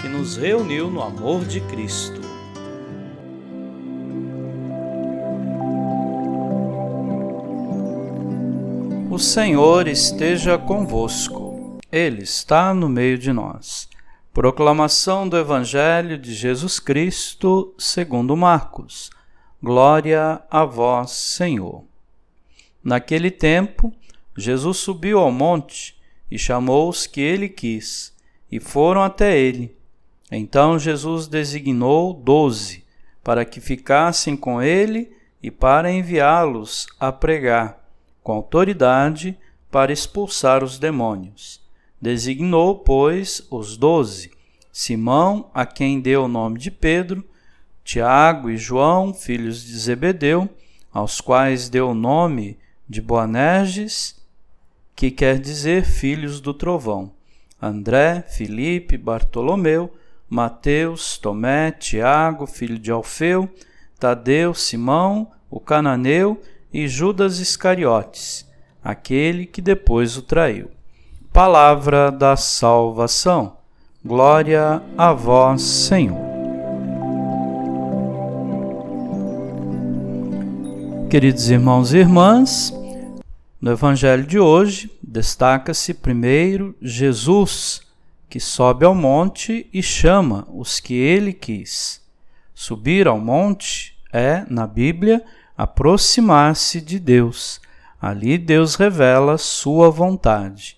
que nos reuniu no amor de Cristo. O Senhor esteja convosco, Ele está no meio de nós. Proclamação do Evangelho de Jesus Cristo, segundo Marcos. Glória a vós, Senhor. Naquele tempo, Jesus subiu ao monte e chamou os que ele quis, e foram até ele. Então Jesus designou doze para que ficassem com ele e para enviá-los a pregar, com autoridade para expulsar os demônios. Designou, pois, os doze: Simão, a quem deu o nome de Pedro, Tiago e João, filhos de Zebedeu, aos quais deu o nome de Boanerges, que quer dizer filhos do trovão, André, Filipe, Bartolomeu, Mateus, Tomé, Tiago, filho de Alfeu, Tadeu, Simão, o cananeu e Judas Iscariotes, aquele que depois o traiu. Palavra da salvação. Glória a vós, Senhor. Queridos irmãos e irmãs, no Evangelho de hoje destaca-se primeiro Jesus que sobe ao monte e chama os que ele quis. Subir ao monte é, na Bíblia, aproximar-se de Deus. Ali Deus revela sua vontade.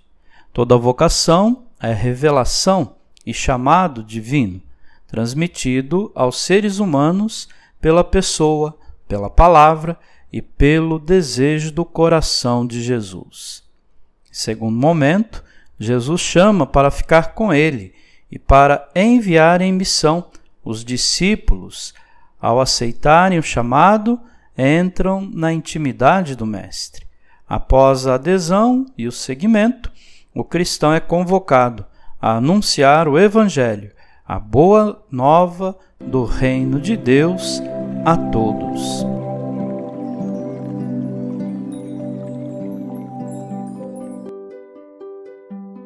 Toda vocação é revelação e chamado divino, transmitido aos seres humanos pela pessoa, pela palavra e pelo desejo do coração de Jesus. Segundo momento, Jesus chama para ficar com ele e para enviar em missão os discípulos. Ao aceitarem o chamado, entram na intimidade do Mestre. Após a adesão e o seguimento, o cristão é convocado a anunciar o Evangelho, a boa nova do reino de Deus a todos.